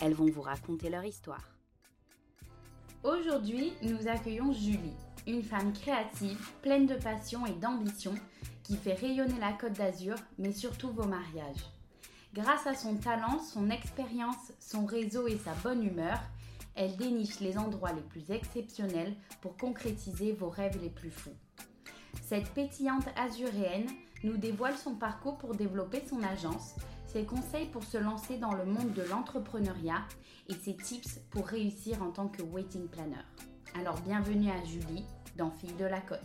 elles vont vous raconter leur histoire. Aujourd'hui, nous accueillons Julie, une femme créative, pleine de passion et d'ambition, qui fait rayonner la Côte d'Azur, mais surtout vos mariages. Grâce à son talent, son expérience, son réseau et sa bonne humeur, elle déniche les endroits les plus exceptionnels pour concrétiser vos rêves les plus fous. Cette pétillante azuréenne nous dévoile son parcours pour développer son agence, ses conseils pour se lancer dans le monde de l'entrepreneuriat et ses tips pour réussir en tant que waiting planner. Alors bienvenue à Julie dans Fille de la Côte.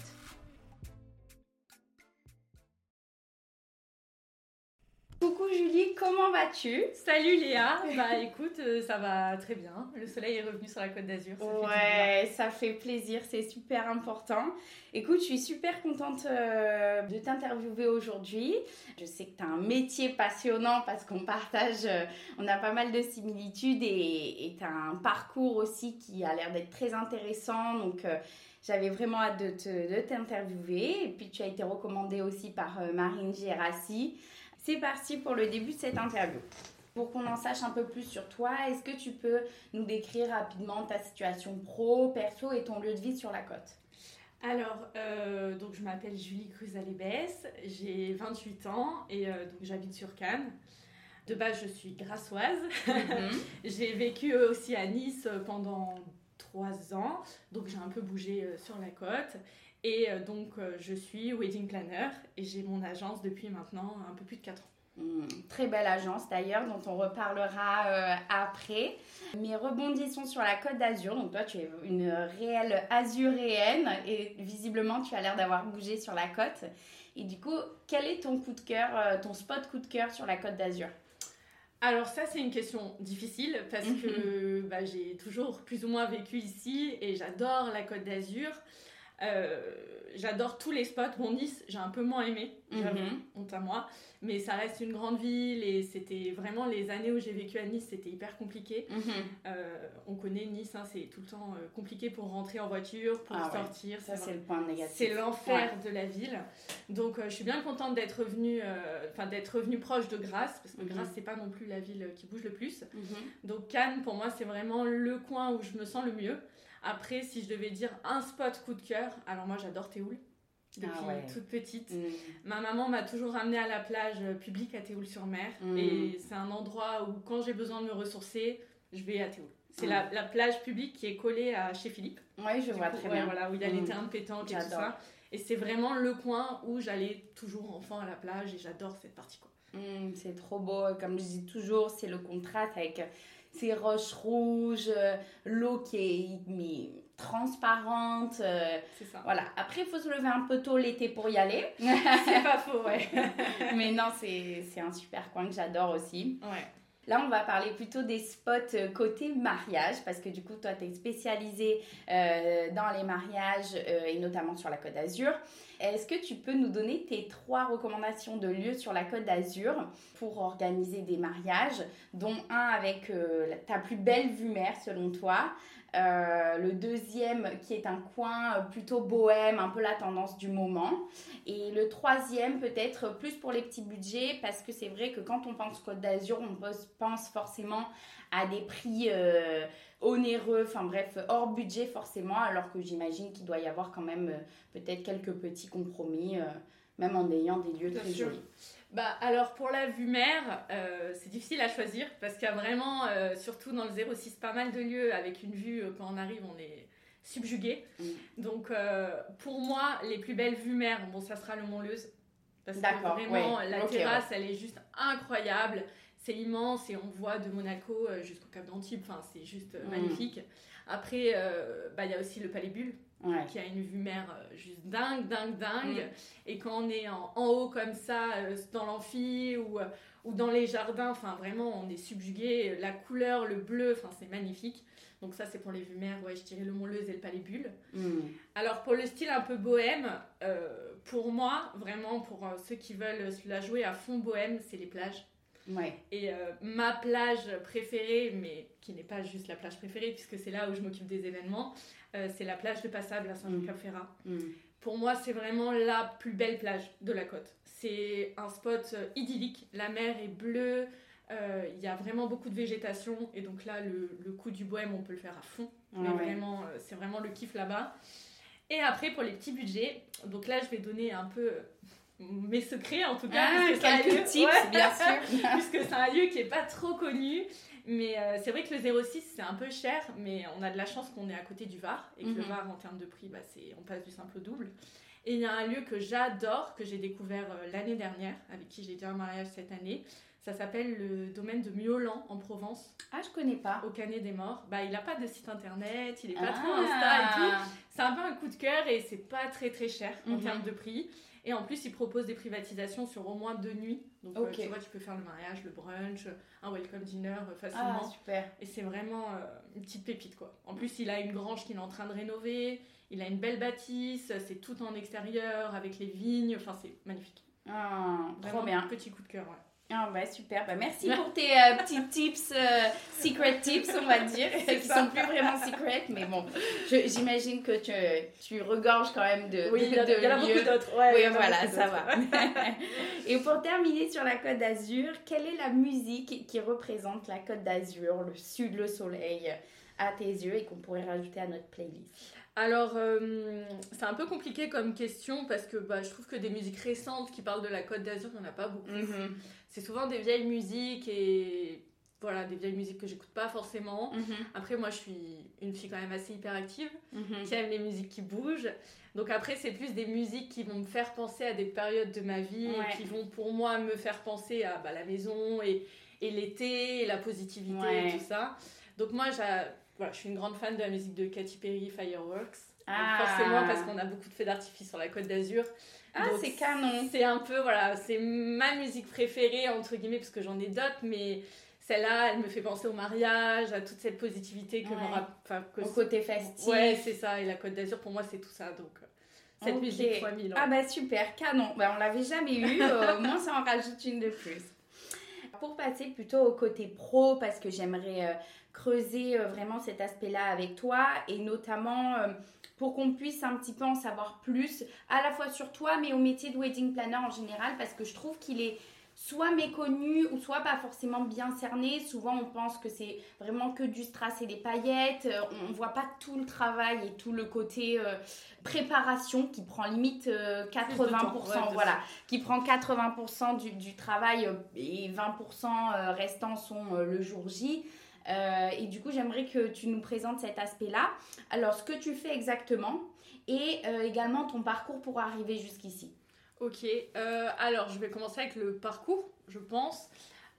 Coucou Julie, comment vas-tu? Salut Léa, bah écoute, euh, ça va très bien. Le soleil est revenu sur la côte d'Azur. Ouais, ça fait plaisir, c'est super important. Écoute, je suis super contente euh, de t'interviewer aujourd'hui. Je sais que tu as un métier passionnant parce qu'on partage, euh, on a pas mal de similitudes et tu as un parcours aussi qui a l'air d'être très intéressant. Donc, j'avais vraiment hâte de t'interviewer. Et puis, tu as été recommandée aussi par Marine Gérassi. C'est parti pour le début de cette interview. Pour qu'on en sache un peu plus sur toi, est-ce que tu peux nous décrire rapidement ta situation pro, perso et ton lieu de vie sur la côte? Alors, euh, donc je m'appelle Julie Cruzalébès, j'ai 28 ans et euh, donc j'habite sur Cannes. De base, je suis grassoise. Mhm. j'ai vécu aussi à Nice pendant 3 ans, donc j'ai un peu bougé euh, sur la côte. Et euh, donc, euh, je suis wedding planner et j'ai mon agence depuis maintenant un peu plus de 4 ans. Hmm, très belle agence d'ailleurs, dont on reparlera euh, après. Mais rebondissons sur la Côte d'Azur. Donc toi, tu es une réelle azuréenne et visiblement, tu as l'air d'avoir bougé sur la côte. Et du coup, quel est ton coup de cœur, ton spot coup de cœur sur la Côte d'Azur? Alors ça c'est une question difficile parce que bah, j'ai toujours plus ou moins vécu ici et j'adore la Côte d'Azur. Euh, j'adore tous les spots. Bon, Nice, j'ai un peu moins aimé, j'avoue, mhm. honte à moi. Mais ça reste une grande ville et c'était vraiment les années où j'ai vécu à Nice, c'était hyper compliqué. Mhm. Euh, on connaît Nice, hein, c'est tout le temps euh, compliqué pour rentrer en voiture, pour ah sortir. Ça, c'est le point négatif. C'est l'enfer de la ville. Donc, je suis bien contente d'être revenue, enfin d'être revenue proche de Grasse, parce que mhm. Grasse, c'est pas non plus la ville qui bouge le plus. Donc, Cannes, pour moi, c'est vraiment le coin où je me sens le mieux. Après, si je devais dire un spot coup de cœur, alors moi j'adore Théoul. Depuis ah toute petite. Mm. Ma maman m'a toujours ramenée à la plage publique à Théoul-sur-Mer. Mm. Et c'est un endroit où, quand j'ai besoin de me ressourcer, je vais à Théoul. C'est la, plage publique qui est collée à chez Philippe. Oui, je vois très bien. Voilà, où il y a les mm. terrains de pétanque et tout ça. Et c'est vraiment le coin où j'allais toujours enfant à la plage et j'adore cette partie. Quoi. c'est trop beau. Comme je dis toujours, c'est le contraste avec ces roches rouges, euh, l'eau qui est transparente. Euh, c'est ça. Voilà. Après, il faut se lever un peu tôt l'été pour y aller. c'est pas faux, ouais. Mais non, c'est un super coin que j'adore aussi. Ouais. Là, on va parler plutôt des spots euh, côté mariage, parce que du coup, toi, tu es spécialisée dans les mariages et notamment sur la Côte d'Azur. Est-ce que tu peux nous donner tes trois recommandations de lieux sur la Côte d'Azur pour organiser des mariages, dont un avec euh, ta plus belle vue mer selon toi, euh, le deuxième qui est un coin plutôt bohème, un peu la tendance du moment. Et le troisième peut-être plus pour les petits budgets parce que c'est vrai que quand on pense Côte d'Azur, on pense forcément à des prix euh, onéreux, enfin bref, hors budget forcément, alors que j'imagine qu'il doit y avoir quand même euh, peut-être quelques petits compromis, même en ayant des lieux très jolis. Bah, alors pour la vue mer, euh, c'est difficile à choisir parce qu'il y a vraiment, euh, surtout dans le 06, pas mal de lieux avec une vue, euh, quand on arrive, on est subjugué. Donc pour moi, les plus belles vues mer, bon, ça sera le Mont Leuze. Parce que vraiment, la terrasse, elle est juste incroyable. C'est immense et on voit de Monaco jusqu'au Cap d'Antibes. Enfin, c'est juste mm. magnifique. Après, bah, il y a aussi le Palais Bulle qui a une vue mer euh, juste dingue, dingue, dingue. Mm. Et quand on est en, haut comme ça, euh, dans l'amphi, ou, ou dans les jardins, enfin vraiment on est subjugué, la couleur, le bleu, enfin c'est magnifique. Donc ça c'est pour les vues mères, ouais je dirais le Mont Leuze et le Palais Bulle. Hmm. Alors pour le style un peu bohème, euh, pour moi vraiment pour euh, ceux qui veulent la jouer à fond bohème, c'est les plages. Ouais. Et euh, ma plage préférée, mais qui n'est pas juste la plage préférée puisque c'est là où je m'occupe des événements, c'est la plage de Passable à Saint-Jean-Cap-Ferrat. Hmm. Pour moi c'est vraiment la plus belle plage de la côte. C'est un spot idyllique, la mer est bleue. Euh, il y a vraiment beaucoup de végétation et donc là, le, coup du bohème, on peut le faire à fond. vraiment, euh, c'est vraiment le kiff là-bas. Et après, pour les petits budgets, donc là, je vais donner un peu euh, mes secrets en tout cas. Ah, quelques tips, bien sûr. puisque c'est un lieu qui est pas trop connu. Mais c'est vrai que le 06 c'est un peu cher, mais on a de la chance qu'on est à côté du Var et que le mhm. Var en termes de prix, bah, on passe du simple au double. Et il y a un lieu que j'adore, que j'ai découvert l'année dernière, avec qui j'ai dit un mariage cette année. Ça s'appelle le domaine de Miolan en Provence. Ah, je connais pas. Au Canet des Morts. Bah, il n'a pas de site internet, il est pas trop Insta et tout. Ah. C'est un peu un coup de cœur et c'est pas très très cher en mhm. termes de prix. Et en plus, il propose des privatisations sur au moins deux nuits. Donc, euh, tu vois, tu peux faire le mariage, le brunch, un welcome dinner euh, facilement. Ah, super. Et c'est vraiment euh, une petite pépite, quoi. En plus, il a une grange qu'il est en train de rénover. Il a une belle bâtisse. C'est tout en extérieur avec les vignes. Enfin, c'est magnifique. Ah, trop bien. Un petit coup de cœur, ouais. Ah bah super, bah merci pour tes euh, petits tips, euh, secret tips on va dire, qui sont plus vraiment secret, mais bon, j'imagine que tu, tu regorges quand même de Oui, il y, en a beaucoup d'autres. oui, voilà, ça va. Et pour terminer sur la Côte d'Azur, quelle est la musique qui représente la Côte d'Azur, le sud, le soleil, à tes yeux et qu'on pourrait rajouter à notre playlist? Alors, euh, c'est un peu compliqué comme question parce que bah, je trouve que des musiques récentes qui parlent de la Côte d'Azur, il n'y en a pas beaucoup. Mhm c'est souvent des vieilles musiques et voilà, des vieilles musiques que j'écoute pas forcément. Mhm. Après, moi, je suis une fille quand même assez hyperactive, mhm. qui aime les musiques qui bougent. Donc après, c'est plus des musiques qui vont me faire penser à des périodes de ma vie, qui vont pour moi me faire penser à bah, la maison et, et l'été, et la positivité et tout ça. Donc moi, voilà, je suis une grande fan de la musique de Katy Perry, Fireworks. Ah. forcément, parce qu'on a beaucoup de feux d'artifice sur la côte d'Azur. Ah, c'est canon. C'est un peu, voilà, c'est ma musique préférée, entre guillemets, parce que j'en ai d'autres, mais celle-là, elle me fait penser au mariage, à toute cette positivité que ouais. Au côté festif. Ouais, c'est ça. Et la Côte d'Azur, pour moi, c'est tout ça. Donc, euh, cette musique fois mille. Ah, bah super, canon. Bah, on l'avait jamais eu. Euh, au moins, ça en rajoute une de plus. Pour passer plutôt au côté pro, parce que j'aimerais euh, creuser vraiment cet aspect-là avec toi, et notamment pour qu'on puisse un petit peu en savoir plus, à la fois sur toi, mais au métier de wedding planner en général, parce que je trouve qu'il est soit méconnu ou soit pas forcément bien cerné. Souvent, on pense que c'est vraiment que du strass et des paillettes. Euh, on ne voit pas tout le travail et tout le côté euh, préparation qui prend limite 80%, euh, voilà, qui prend 80% du, du, travail et 20% restants sont le jour J. Euh, et du coup, j'aimerais que tu nous présentes cet aspect-là. Alors, ce que tu fais exactement et euh, également ton parcours pour arriver jusqu'ici. Ok, euh, alors je vais commencer avec le parcours, je pense.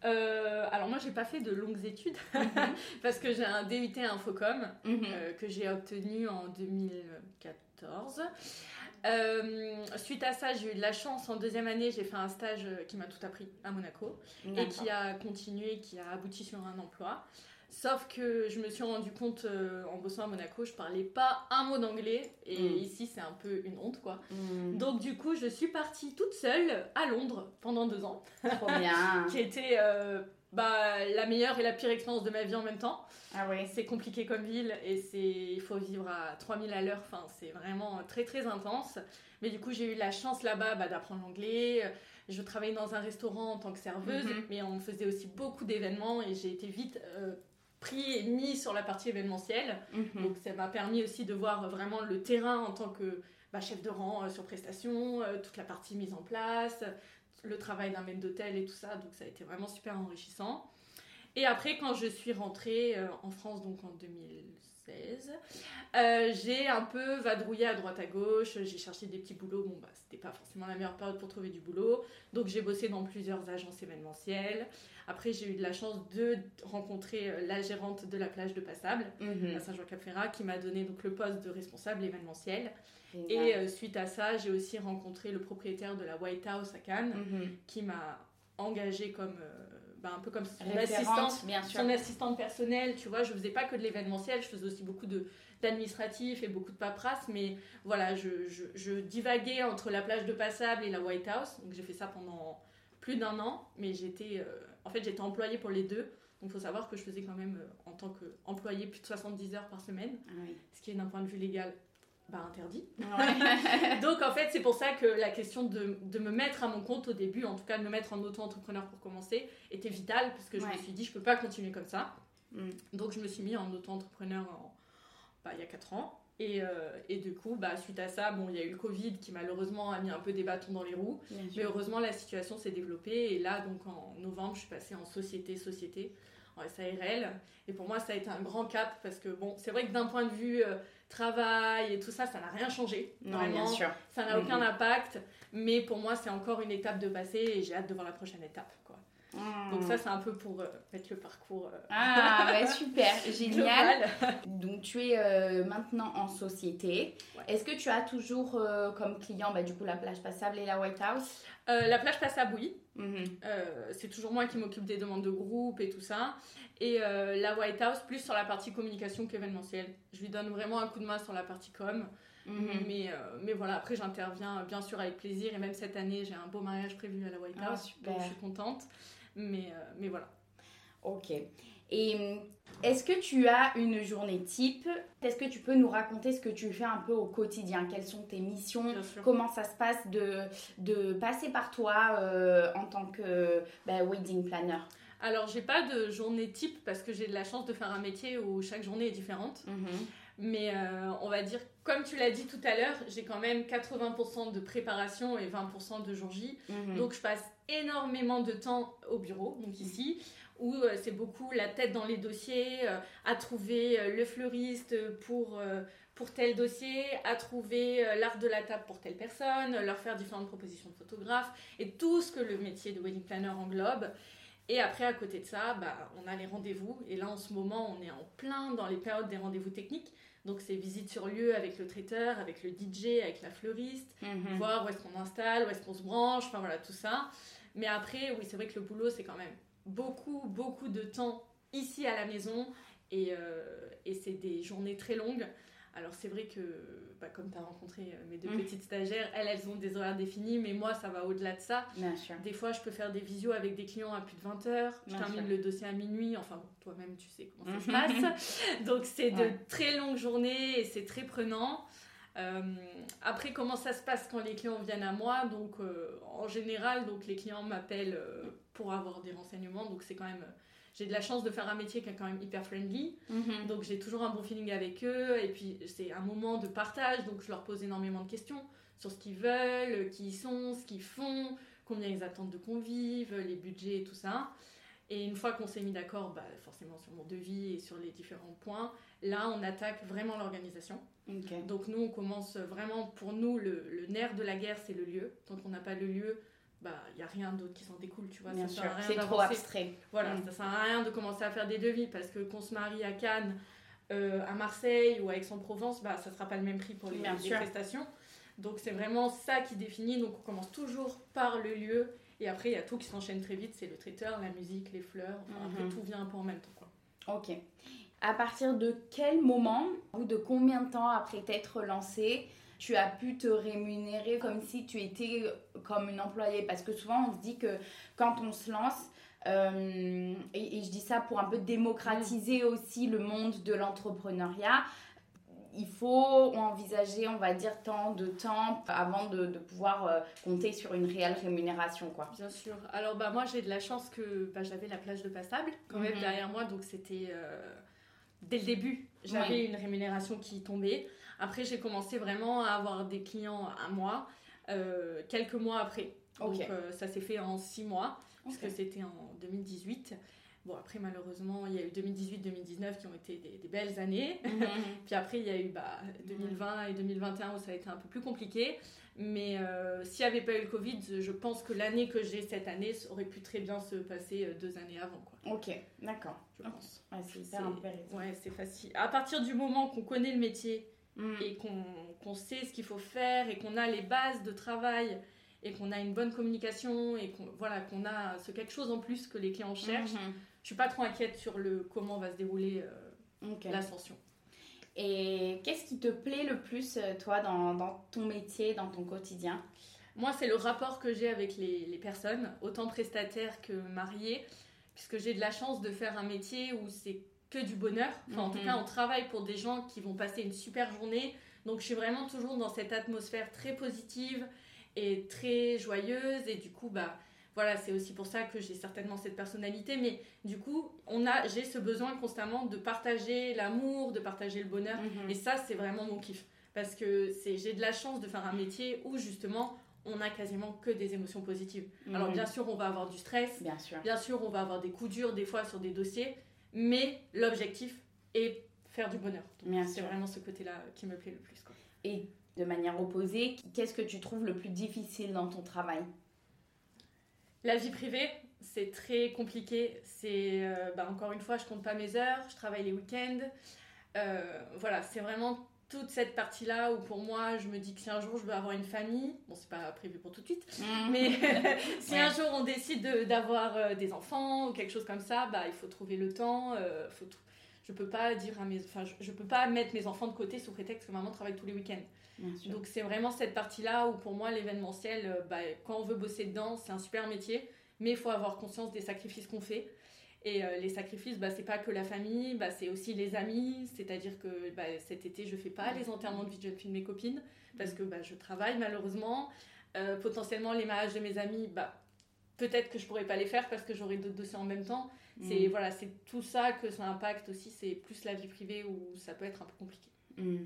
alors moi j'ai pas fait de longues études mhm. parce que j'ai un DUT Infocom mhm. que j'ai obtenu en 2014. suite à ça, j'ai eu de la chance. En deuxième année, j'ai fait un stage qui m'a tout appris à Monaco et qui a continué, qui a abouti sur un emploi. Sauf que je me suis rendu compte euh, en bossant à Monaco, je parlais pas un mot d'anglais et mm. ici c'est un peu une honte quoi. Mm. Donc du coup, je suis partie toute seule à Londres pendant deux ans. Trop bien. qui était euh, bah, la meilleure et la pire expérience de ma vie en même temps. Ah oui. C'est compliqué comme ville et c'est il faut vivre à 3000 à l'heure. Enfin, c'est vraiment très très intense. Mais du coup, j'ai eu la chance là-bas bah, d'apprendre l'anglais. Je travaillais dans un restaurant en tant que serveuse, mm-hmm. mais on faisait aussi beaucoup d'événements et j'ai été vite euh, pris et mis sur la partie événementielle. Mhm. Donc ça m'a permis aussi de voir vraiment le terrain en tant que bah, chef de rang euh, sur prestation, euh, toute la partie mise en place, le travail d'un maître d'hôtel et tout ça. Donc ça a été vraiment super enrichissant. Et après, quand je suis rentrée euh, en France, donc en 2016, j'ai un peu vadrouillé à droite à gauche. J'ai cherché des petits boulots. Bon, bah, c'était pas forcément la meilleure période pour trouver du boulot. Donc j'ai bossé dans plusieurs agences événementielles. Après, j'ai eu de la chance de rencontrer euh, la gérante de la plage de Passable, mhm. à Saint-Jean-Cap-Ferrat, qui m'a donné donc le poste de responsable événementiel. Et euh, suite à ça, j'ai aussi rencontré le propriétaire de la White House à Cannes, mhm. qui m'a engagée comme bah, un peu comme son assistante, bien sûr. son assistante personnelle, tu vois, je faisais pas que de l'événementiel, je faisais aussi beaucoup de d'administratif et beaucoup de paperasse, mais voilà, je, je, divaguais entre la plage de Passable et la White House, donc j'ai fait ça pendant plus d'un an, mais j'étais, euh, en fait, j'étais employée pour les deux, donc il faut savoir que je faisais quand même, euh, en tant qu'employée, plus de 70 heures par semaine, ah ce qui est d'un point de vue légal bah, interdit. Donc en fait, c'est pour ça que la question de, de, me mettre à mon compte au début, en tout cas de me mettre en auto-entrepreneur pour commencer, était vitale parce que je me suis dit je peux pas continuer comme ça. Mm. Donc je me suis mis en auto-entrepreneur bah, il y a 4 ans. Et, euh, et, du coup, bah, suite à ça, bon, il y a eu le Covid qui malheureusement a mis un peu des bâtons dans les roues. mais heureusement, la situation s'est développée. Et là, donc en novembre, je suis passée en société, société, en SARL. Et pour moi, ça a été un grand cap parce que, bon, c'est vrai que d'un point de vue euh, travail et tout ça, ça n'a rien changé. Non, bien sûr. Ça n'a aucun impact, mais pour moi, c'est encore une étape de passer et j'ai hâte de voir la prochaine étape. Quoi. Hmm. Donc ça, c'est un peu pour euh, mettre le parcours. Euh, ah, bah, super, génial. Donc tu es euh, maintenant en société. Est-ce que tu as toujours comme client bah, du coup la plage passable et la White House? La plage passable, oui. Mhm. c'est toujours moi qui m'occupe des demandes de groupe et tout ça et euh, la White House plus sur la partie communication qu'événementielle. Je lui donne vraiment un coup de main sur la partie com. Mhm. mais, euh, mais voilà, après j'interviens bien sûr avec plaisir et même cette année j'ai un beau mariage prévu à la White ah, House, donc je suis contente. Mais, euh, mais voilà. Ok. Et est-ce que tu as une journée type? Est-ce que tu peux nous raconter ce que tu fais un peu au quotidien? Quelles sont tes missions? Comment ça se passe de, de passer par toi en tant que bah, wedding planner? Alors, j'ai pas de journée type parce que j'ai de la chance de faire un métier où chaque journée est différente. Mhm. Mais euh, on va dire, comme tu l'as dit tout à l'heure, j'ai quand même 80% de préparation et 20% de jour J. Mhm. Donc, je passe énormément de temps au bureau, donc ici, où euh, c'est beaucoup la tête dans les dossiers, euh, à trouver le fleuriste pour pour tel dossier, à trouver l'art de la table pour telle personne, leur faire différentes propositions de photographes et tout ce que le métier de wedding planner englobe. Et après, à côté de ça, bah, on a les rendez-vous. Et là, en ce moment, on est en plein dans les périodes des rendez-vous techniques. Donc, c'est visite sur lieu avec le traiteur, avec le DJ, avec la fleuriste, mhm. voir où est-ce qu'on installe, où est-ce qu'on se branche, enfin voilà, tout ça. Mais après, oui, c'est vrai que le boulot, c'est quand même beaucoup, beaucoup de temps ici à la maison. Et, euh, et c'est des journées très longues. Alors c'est vrai que, bah, comme tu as rencontré euh, mes deux mm. petites stagiaires, elles, elles ont des horaires définis, mais moi, ça va au-delà de ça. Bien sûr. Des fois, je peux faire des visios avec des clients à plus de 20 heures. Je termine le dossier à minuit. Enfin, toi-même, tu sais comment ça se passe. Donc c'est de très longues journées et c'est très prenant. Euh, après, comment ça se passe quand les clients viennent à moi? Donc, euh, en général, donc les clients m'appellent pour avoir des renseignements. Donc, c'est quand même j'ai de la chance de faire un métier qui est quand même hyper friendly. Mhm. Donc j'ai toujours un bon feeling avec eux. Et puis c'est un moment de partage. Donc je leur pose énormément de questions sur ce qu'ils veulent, qui ils sont, ce qu'ils font, combien ils attendent de convives, les budgets et tout ça. Et une fois qu'on s'est mis d'accord, bah, forcément sur mon devis et sur les différents points, là on attaque vraiment l'organisation. Donc nous on commence vraiment, pour nous le, le nerf de la guerre c'est le lieu. Tant qu'on n'a pas le lieu, bah il y a rien d'autre qui s'en découle tu vois Bien sûr, c'est trop abstrait. Voilà mm. ça sert à rien de commencer à faire des devis parce que qu'on se marie à Cannes euh, à Marseille ou à Aix-en-Provence bah ça sera pas le même prix pour les, prestations. Donc c'est vraiment ça qui définit. Donc on commence toujours par le lieu et après il y a tout qui s'enchaîne très vite. C'est le traiteur la musique les fleurs. Après mm-hmm. tout vient un peu en même temps quoi. Ok. À partir de quel moment ou de combien de temps après t'être lancé tu as pu te rémunérer comme si tu étais comme une employée. Parce que souvent, on se dit que quand on se lance, euh, et, je dis ça pour un peu démocratiser aussi le monde de l'entrepreneuriat, il faut envisager, on va dire, tant de temps avant de, pouvoir euh, compter sur une réelle rémunération. Quoi. Bien sûr. Alors, bah, moi, j'ai de la chance que bah, j'avais la plage de passable quand même mhm. derrière moi, donc c'était... Euh, dès le début, j'avais une rémunération qui tombait. Après, j'ai commencé vraiment à avoir des clients à moi euh, quelques mois après. Donc, euh, ça s'est fait en six mois, parce que c'était en 2018. Bon, après, malheureusement, il y a eu 2018-2019 qui ont été des, belles années. Mhm. Puis après, il y a eu bah, 2020 et 2021 où ça a été un peu plus compliqué. Mais euh, s'il n'y avait pas eu le Covid, je pense que l'année que j'ai cette année aurait pu très bien se passer deux années avant. Quoi. Ok, d'accord. Je pense. c'est hyper Ouais, c'est facile. À partir du moment qu'on connaît le métier, Mm. et qu'on sait ce qu'il faut faire et qu'on a les bases de travail et qu'on a une bonne communication et qu'on voilà, qu'on a ce quelque chose en plus que les clients cherchent, mhm. je suis pas trop inquiète sur le comment va se dérouler euh, l'ascension. Et qu'est-ce qui te plaît le plus, euh, toi, dans, dans ton métier, dans ton quotidien? Moi, c'est le rapport que j'ai avec les, les, personnes, autant prestataires que mariés, puisque j'ai de la chance de faire un métier où c'est que du bonheur. Enfin, En tout mhm. cas, on travaille pour des gens qui vont passer une super journée. Donc, je suis vraiment toujours dans cette atmosphère très positive et très joyeuse. Et du coup, bah, voilà, c'est aussi pour ça que j'ai certainement cette personnalité. Mais du coup, on a, j'ai ce besoin constamment de partager l'amour, de partager le bonheur. Mhm. Et ça, c'est vraiment mon kiff. Parce que c'est, j'ai de la chance de faire un métier où justement, on a quasiment que des émotions positives. Alors, mhm. bien sûr, on va avoir du stress. Bien sûr. Bien sûr, on va avoir des coups durs des fois sur des dossiers. Mais l'objectif est faire du bonheur. C'est vraiment ce côté-là qui me plaît le plus. Quoi. Et de manière opposée, qu'est-ce que tu trouves le plus difficile dans ton travail? La vie privée, c'est très compliqué. C'est euh, bah, encore une fois, je compte pas mes heures, je travaille les week-ends. Euh, voilà, c'est vraiment toute cette partie-là où pour moi, je me dis que si un jour je veux avoir une famille, bon, c'est pas prévu pour tout de suite, mmh. mais si un jour on décide d'avoir euh, des enfants ou quelque chose comme ça, bah, il faut trouver le temps, faut je peux pas dire à mes, enfin, je, peux pas mettre mes enfants de côté sous prétexte que maman travaille tous les week-ends. Donc c'est vraiment cette partie-là où pour moi l'événementiel, euh, bah, quand on veut bosser dedans, c'est un super métier, mais il faut avoir conscience des sacrifices qu'on fait. Et euh, les sacrifices, bah, c'est pas que la famille, bah, c'est aussi les amis. C'est-à-dire que bah, cet été, je fais pas les enterrements de vie de jeune fille de mes copines parce que bah, je travaille malheureusement. Euh, potentiellement, les mariages de mes amis, bah, peut-être que je pourrais pas les faire parce que j'aurais d'autres dossiers en même temps. C'est mm. voilà, c'est tout ça que ça impacte aussi. C'est plus la vie privée où ça peut être un peu compliqué. Mm.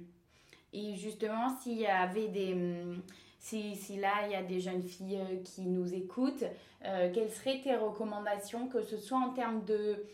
Et justement, s'il y avait des mm, si, si, là il y a des jeunes filles euh, qui nous écoutent, euh, quelles seraient tes recommandations, que ce soit en termes de,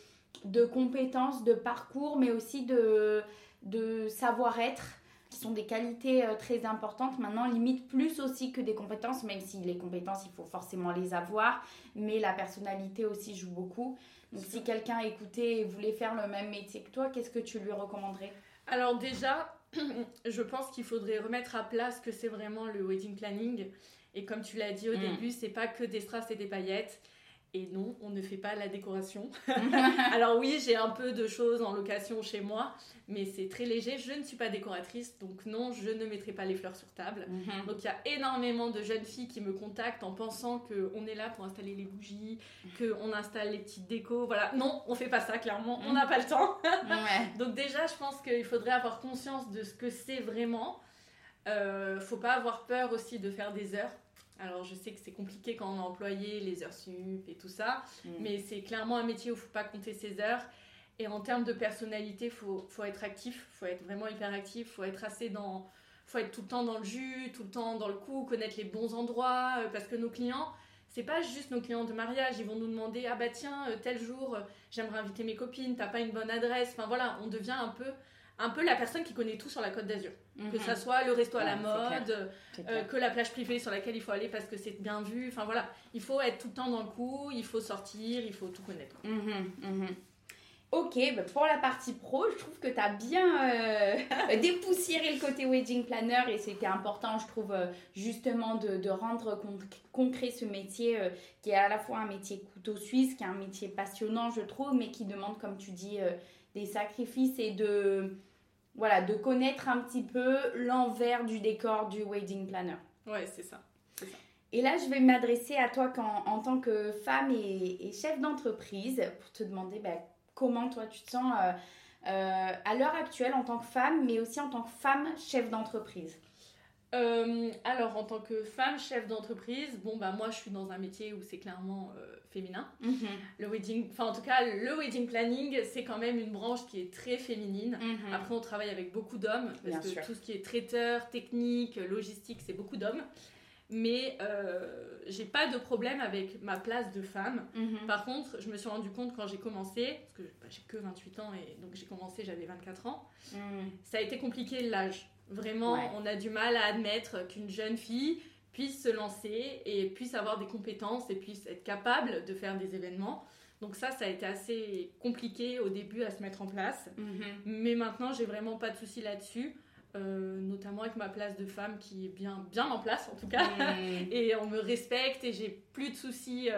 de compétences, de parcours, mais aussi de, de savoir-être qui sont des qualités euh, très importantes. Maintenant, limite plus aussi que des compétences, même si les compétences, il faut forcément les avoir, mais la personnalité aussi joue beaucoup. Donc, si quelqu'un écoutait et voulait faire le même métier que toi, qu'est-ce que tu lui recommanderais? Alors déjà, je pense qu'il faudrait remettre à plat ce que c'est vraiment le wedding planning. Et comme tu l'as dit au mm. début, c'est pas que des strass et des paillettes. Et non, on ne fait pas la décoration. Alors oui, j'ai un peu de choses en location chez moi, mais c'est très léger. Je ne suis pas décoratrice, donc non, je ne mettrai pas les fleurs sur table. Mhm. Donc il y a énormément de jeunes filles qui me contactent en pensant qu'on est là pour installer les bougies, qu'on installe les petites décos. Voilà, non, on fait pas ça, clairement, on n'a pas le temps. donc déjà, je pense qu'il faudrait avoir conscience de ce que c'est vraiment. Euh, faut pas avoir peur aussi de faire des heures alors je sais que c'est compliqué quand on est employé, les heures sup et tout ça, mm. mais c'est clairement un métier où il ne faut pas compter ses heures. Et en termes de personnalité, il faut, faut, être actif, il faut être vraiment hyper actif, il faut être assez dans... faut être tout le temps dans le jus, tout le temps dans le coup, connaître les bons endroits, euh, parce que nos clients, c'est pas juste nos clients de mariage, ils vont nous demander, ah bah tiens, euh, tel jour, euh, j'aimerais inviter mes copines, t'as pas une bonne adresse, enfin voilà, on devient un peu un peu la personne qui connaît tout sur la Côte d'Azur. Que ça mhm. soit le resto à la mode, euh, que la plage privée sur laquelle il faut aller parce que c'est bien vu. Enfin voilà, il faut être tout le temps dans le coup, il faut sortir, il faut tout connaître. Mhm, mhm. Ok, bah, pour la partie pro, je trouve que tu as bien euh, dépoussiéré le côté wedding planner et c'était important, je trouve, euh, justement de, rendre concret ce métier qui est à la fois un métier couteau suisse, qui est un métier passionnant, je trouve, mais qui demande, comme tu dis, des sacrifices et de voilà, de connaître un petit peu l'envers du décor du wedding planner. Ouais, c'est ça. Et là, je vais m'adresser à toi en, tant que femme et, chef d'entreprise pour te demander bah, comment toi tu te sens euh, euh, à l'heure actuelle en tant que femme, mais aussi en tant que femme chef d'entreprise. Euh, alors, en tant que femme chef d'entreprise, bon, bah, moi, je suis dans un métier où c'est clairement euh, féminin. Mhm. Le wedding, enfin, en tout cas, le wedding planning, c'est quand même une branche qui est très féminine. Mhm. Après, on travaille avec beaucoup d'hommes, parce que tout ce qui est traiteur, technique, logistique, c'est beaucoup d'hommes. Mais euh, j'ai pas de problème avec ma place de femme. Mhm. Par contre, je me suis rendu compte quand j'ai commencé, parce que bah, j'ai que 28 ans et donc j'ai commencé, j'avais 24 ans, ça a été compliqué l'âge Vraiment, on a du mal à admettre qu'une jeune fille puisse se lancer et puisse avoir des compétences et puisse être capable de faire des événements. Donc ça, ça a été assez compliqué au début à se mettre en place. Mhm. Mais maintenant, j'ai vraiment pas de souci là-dessus. notamment avec ma place de femme qui est bien, bien en place en tout cas. Mmh. et on me respecte et j'ai plus de soucis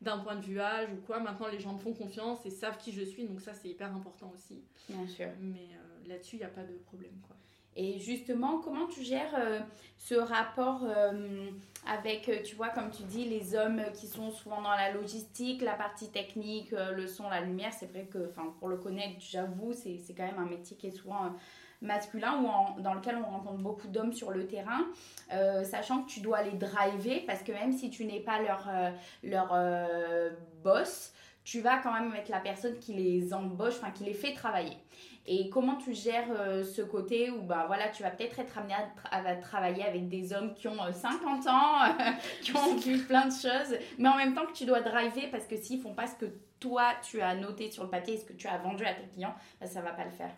d'un point de vue âge ou quoi. Maintenant, les gens me font confiance et savent qui je suis, donc ça, c'est hyper important aussi. Bien sûr. Mais là-dessus, il n'y a pas de problème. Quoi. Et justement, comment tu gères euh, ce rapport euh, avec, euh, tu vois, comme tu dis, les hommes qui sont souvent dans la logistique, la partie technique, le son, la lumière C'est vrai que, pour le connaître, j'avoue, c'est quand même un métier qui est souvent masculin ou dans lequel on rencontre beaucoup d'hommes sur le terrain, sachant que tu dois les driver parce que même si tu n'es pas leur, leur boss, tu vas quand même avec la personne qui les embauche, enfin qui les fait travailler. Et comment tu gères euh, ce côté où bah, voilà, tu vas peut-être être amené à, travailler avec des hommes qui ont 50 euh, ans, qui ont vu plein de choses, mais en même temps que tu dois driver parce que s'ils font pas ce que toi tu as noté sur le papier, ce que tu as vendu à tes clients, bah, ça va pas le faire.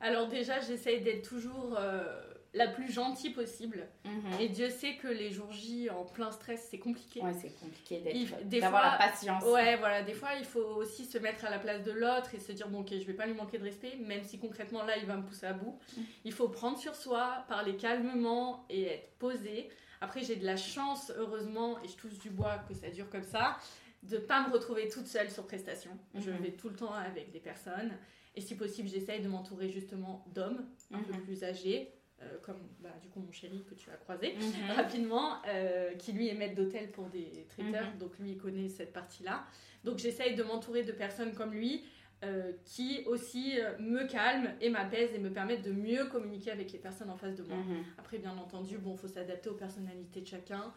Alors déjà, j'essaye d'être toujours euh, la plus gentille possible. Mhm. Et Dieu sait que les jours J en plein stress, c'est compliqué. Ouais, c'est compliqué d'avoir la patience. Ouais, voilà, des fois, il faut aussi se mettre à la place de l'autre et se dire, bon, ok, je vais pas lui manquer de respect, même si concrètement, là, il va me pousser à bout. Mhm. Il faut prendre sur soi, parler calmement et être posé. Après, j'ai de la chance, heureusement, et je touche du bois que ça dure comme ça, de pas me retrouver toute seule sur prestation. Je mhm. vais tout le temps avec des personnes. Et si possible, j'essaye de m'entourer justement d'hommes un peu plus âgés euh, comme bah, du coup mon chéri que tu as croisé mhm. rapidement, euh, qui lui est maître d'hôtel pour des traiteurs, mhm. donc lui il connaît cette partie-là. Donc j'essaye de m'entourer de personnes comme lui euh, qui aussi me calment et m'apaisent et me permettent de mieux communiquer avec les personnes en face de moi. Mhm. Après bien entendu, bon, faut s'adapter aux personnalités de chacun.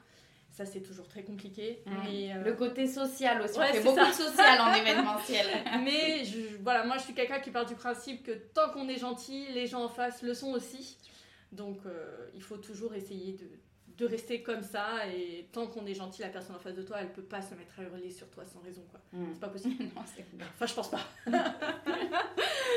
Ça, c'est toujours très compliqué. Mais, Le côté social aussi. on fait beaucoup de social en événementiel. mais je, voilà, moi, je suis quelqu'un qui part du principe que tant qu'on est gentil, les gens en face le sont aussi. Donc euh, il faut toujours essayer de, de, rester comme ça et tant qu'on est gentil, la personne en face de toi, elle peut pas se mettre à hurler sur toi sans raison. quoi. Hmm. C'est pas possible. non, enfin, je pense pas.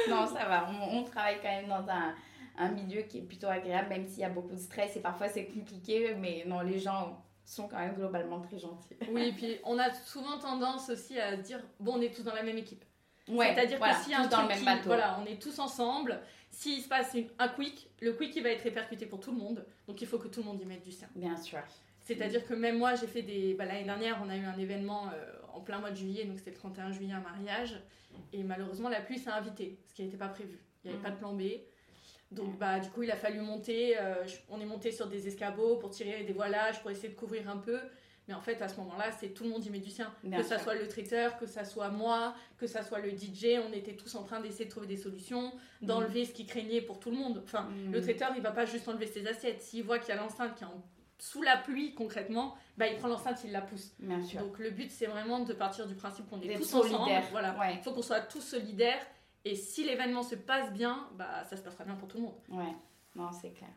non, ça va. On, travaille quand même dans un, un, milieu qui est plutôt agréable, même s'il y a beaucoup de stress et parfois c'est compliqué, mais non, les gens sont quand même globalement très gentils. oui, et puis on a souvent tendance aussi à dire bon, on est tous dans la même équipe. Ouais, C'est-à-dire que si un dans le même bateau. Voilà, on est tous ensemble s'il se passe un quick, le quick il va être répercuté pour tout le monde. Donc il faut que tout le monde y mette du sien. Bien sûr. C'est-à-dire que même moi, j'ai fait des. Bah, L'année dernière, on a eu un événement euh, en plein mois de juillet, donc c'était le 31 juillet, un mariage. Et malheureusement, la pluie s'est invitée, ce qui n'était pas prévu. Il n'y avait pas de plan B. Donc bah, du coup, il a fallu monter. Euh, on est monté sur des escabeaux pour tirer des voilages, pour essayer de couvrir un peu. Mais en fait, à ce moment-là, c'est tout le monde y met du sien. que ça soit le traiteur, que ça soit moi, que ça soit le DJ, on était tous en train d'essayer de trouver des solutions, d'enlever mm. ce qui craignait pour tout le monde. Enfin, mm. le traiteur, il va pas juste enlever ses assiettes. S'il voit qu'il y a l'enceinte qui est sous la pluie concrètement, bah, il prend l'enceinte, il la pousse. Donc le but, c'est vraiment de partir du principe qu'on est tous solidaires. Voilà. Il faut qu'on soit tous solidaires. Et si l'événement se passe bien, bah, ça se passera bien pour tout le monde. Ouais, non, c'est clair.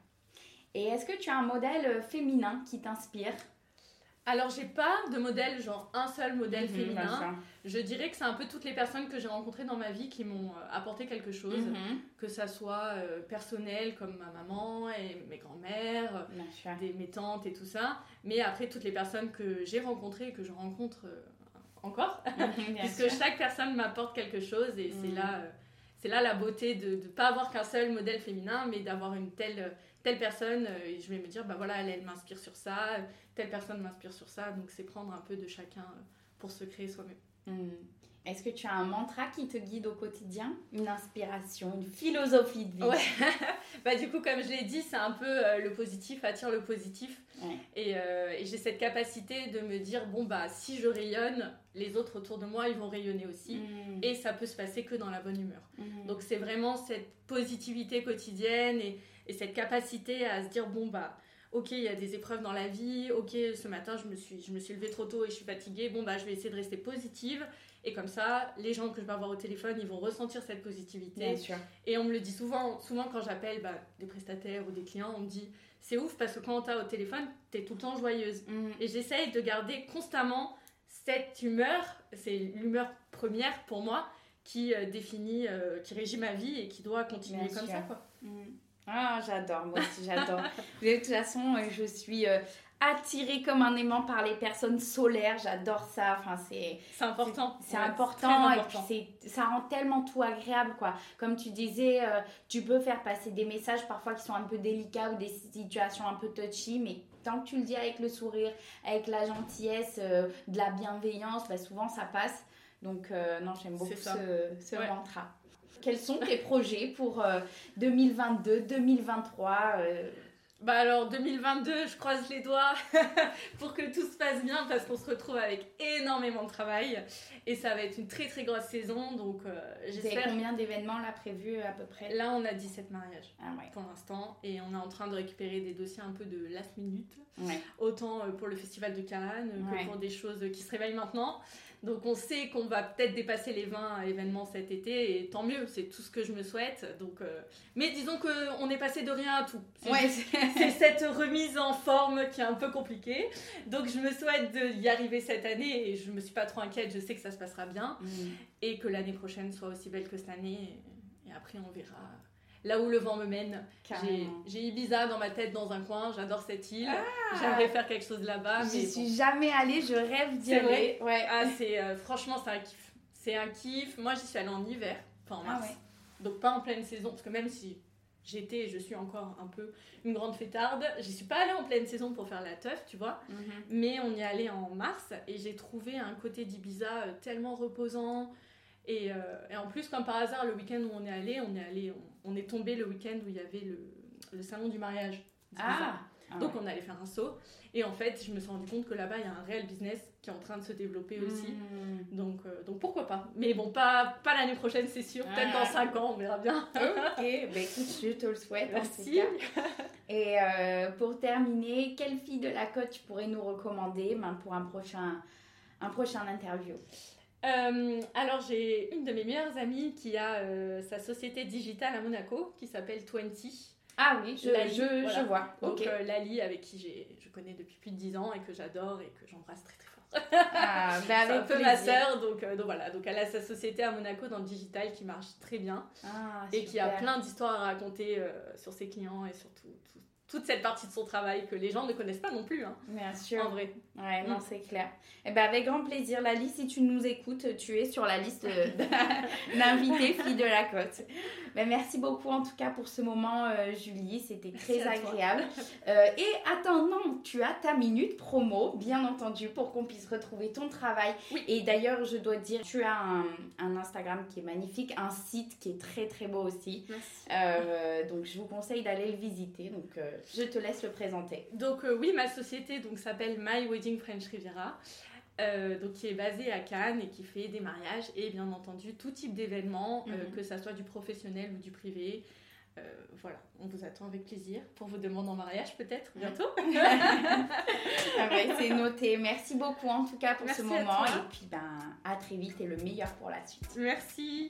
Et est-ce que tu as un modèle euh, féminin qui t'inspire? Alors, j'ai pas de modèle, genre un seul modèle mhm, féminin. Je dirais que c'est un peu toutes les personnes que j'ai rencontrées dans ma vie qui m'ont euh, apporté quelque chose, mhm. que ça soit euh, personnel comme ma maman et mes grands-mères, des, mes tantes et tout ça, mais après toutes les personnes que j'ai rencontrées et que je rencontre euh, encore, mhm, puisque chaque personne m'apporte quelque chose et c'est là, c'est là la beauté de ne pas avoir qu'un seul modèle féminin, mais d'avoir une telle telle personne, et je vais me dire, bah voilà, elle, elle m'inspire sur ça, telle personne m'inspire sur ça. Donc c'est prendre un peu de chacun euh, pour se créer soi-même. Hmm. Est-ce que tu as un mantra qui te guide au quotidien? Une inspiration, une philosophie de vie ouais. bah, Du coup, comme je l'ai dit, c'est un peu euh, le positif attire le positif. Et, euh, et j'ai cette capacité de me dire, bon, bah si je rayonne, les autres autour de moi, ils vont rayonner aussi. Hmm. Et ça peut se passer que dans la bonne humeur. Hmm. Donc c'est vraiment cette positivité quotidienne et, et cette capacité à se dire, bon, bah ok, il y a des épreuves dans la vie, ok, ce matin je me suis, je me suis levée trop tôt et je suis fatiguée, bon bah je vais essayer de rester positive. Et comme ça, les gens que je vais avoir au téléphone, ils vont ressentir cette positivité. Bien sûr. Et on me le dit souvent, souvent quand j'appelle bah, des prestataires ou des clients, on me dit c'est ouf parce que quand on t'a au téléphone, t'es tout le temps joyeuse. Mm. Et j'essaye de garder constamment cette humeur, c'est l'humeur première pour moi qui euh, définit, euh, qui régit ma vie et qui doit continuer comme ça. Quoi. Mm. Ah, j'adore, moi aussi, j'adore. de toute façon, euh, je suis euh, attirée comme un aimant par les personnes solaires. J'adore ça. Enfin, c'est important. C'est important, et puis ça rend tellement tout agréable quoi. Comme tu disais, euh, tu peux faire passer des messages parfois qui sont un peu délicats ou des situations un peu touchy, mais tant que tu le dis avec le sourire, avec la gentillesse, euh, de la bienveillance, bah, souvent ça passe. Donc non, j'aime beaucoup ce, mantra. Quels sont tes projets pour 2022, 2023 bah alors 2022, je croise les doigts pour que tout se passe bien parce qu'on se retrouve avec énormément de travail et ça va être une très très grosse saison donc euh, j'espère. combien d'événements là prévus à peu près? Là on a 17 mariages ah pour l'instant et on est en train de récupérer des dossiers un peu de last minute. Autant euh, pour le festival de Cannes que pour des choses qui se réveillent maintenant. Donc on sait qu'on va peut-être dépasser les 20 événements cet été et tant mieux, c'est tout ce que je me souhaite. Donc, euh, Mais disons qu'on est passé de rien à tout. C'est cette remise en forme qui est un peu compliquée. Donc je me souhaite d'y arriver cette année et je me suis pas trop inquiète, je sais que ça se passera bien mm. et que l'année prochaine soit aussi belle que cette année. Et après on verra là où le vent me mène. J'ai Ibiza dans ma tête dans un coin, j'adore cette île. Ah. J'aimerais faire quelque chose là-bas. Je suis jamais allée, je rêve d'y aller. Ouais. Ah, c'est euh, franchement c'est un kiff. C'est un kiff. Moi j'y suis allée en hiver, enfin en ah mars. Donc pas en pleine saison parce que même si j'étais je suis encore un peu une grande fêtarde, j'y suis pas allée en pleine saison pour faire la teuf, tu vois. Mhm. Mais on y allait en mars et j'ai trouvé un côté d'Ibiza euh, tellement reposant. Et, euh, et, en plus, comme par hasard, le week-end où on est allé, on est allé, on est tombé le week-end où il y avait le, le salon du mariage. Ah, ah, Donc on allait faire un saut. Et en fait, je me suis rendu compte que là-bas, il y a un réel business qui est en train de se développer aussi. Hmm. Donc, euh, donc pourquoi pas Mais bon, pas, pas l'année prochaine, c'est sûr. Peut-être dans 5 ans, on verra bien. ok, bah écoute, je te le souhaite. Merci. Et euh, pour terminer, quelle fille de la côte tu pourrais nous recommander ben, pour un prochain, un prochain interview? Euh, alors j'ai une de mes meilleures amies qui a euh, sa société digitale à Monaco qui s'appelle Twenty. Ah oui, je, je, je, vois. Donc euh, Lali avec qui je connais depuis plus de 10 ans et que j'adore et que j'embrasse très très fort. Ah, ben avec un peu ma sœur, donc, donc, voilà. Donc elle a sa société à Monaco dans le digital qui marche très bien ah, et qui a plein d'histoires à raconter sur ses clients et surtout tout, toute cette partie de son travail que les gens ne connaissent pas non plus. Hein, Bien sûr. En vrai. Ouais, non, mm. c'est clair. Et eh ben, avec grand plaisir. Lali, si tu nous écoutes, tu es sur la liste d'invités filles de la côte. Ben, merci beaucoup en tout cas pour ce moment, euh, Julie. C'était très agréable. Euh, et attends, non, tu as ta minute promo, bien entendu, pour qu'on puisse retrouver ton travail. Oui. Et d'ailleurs, je dois dire, tu as un, un, Instagram qui est magnifique, un site qui est très très beau aussi. Merci. Euh, donc, je vous conseille d'aller le visiter. Donc, je te laisse le présenter. Donc euh, oui, ma société donc s'appelle My Wedding French Riviera. Euh, donc qui est basée à Cannes et qui fait des mariages et bien entendu tout type d'événements, euh, mhm. que ça soit du professionnel ou du privé. voilà, on vous attend avec plaisir pour vos demandes en mariage peut-être bientôt. ah c'est noté. Merci beaucoup en tout cas pour ce moment et puis ben à très vite et le meilleur pour la suite. Merci.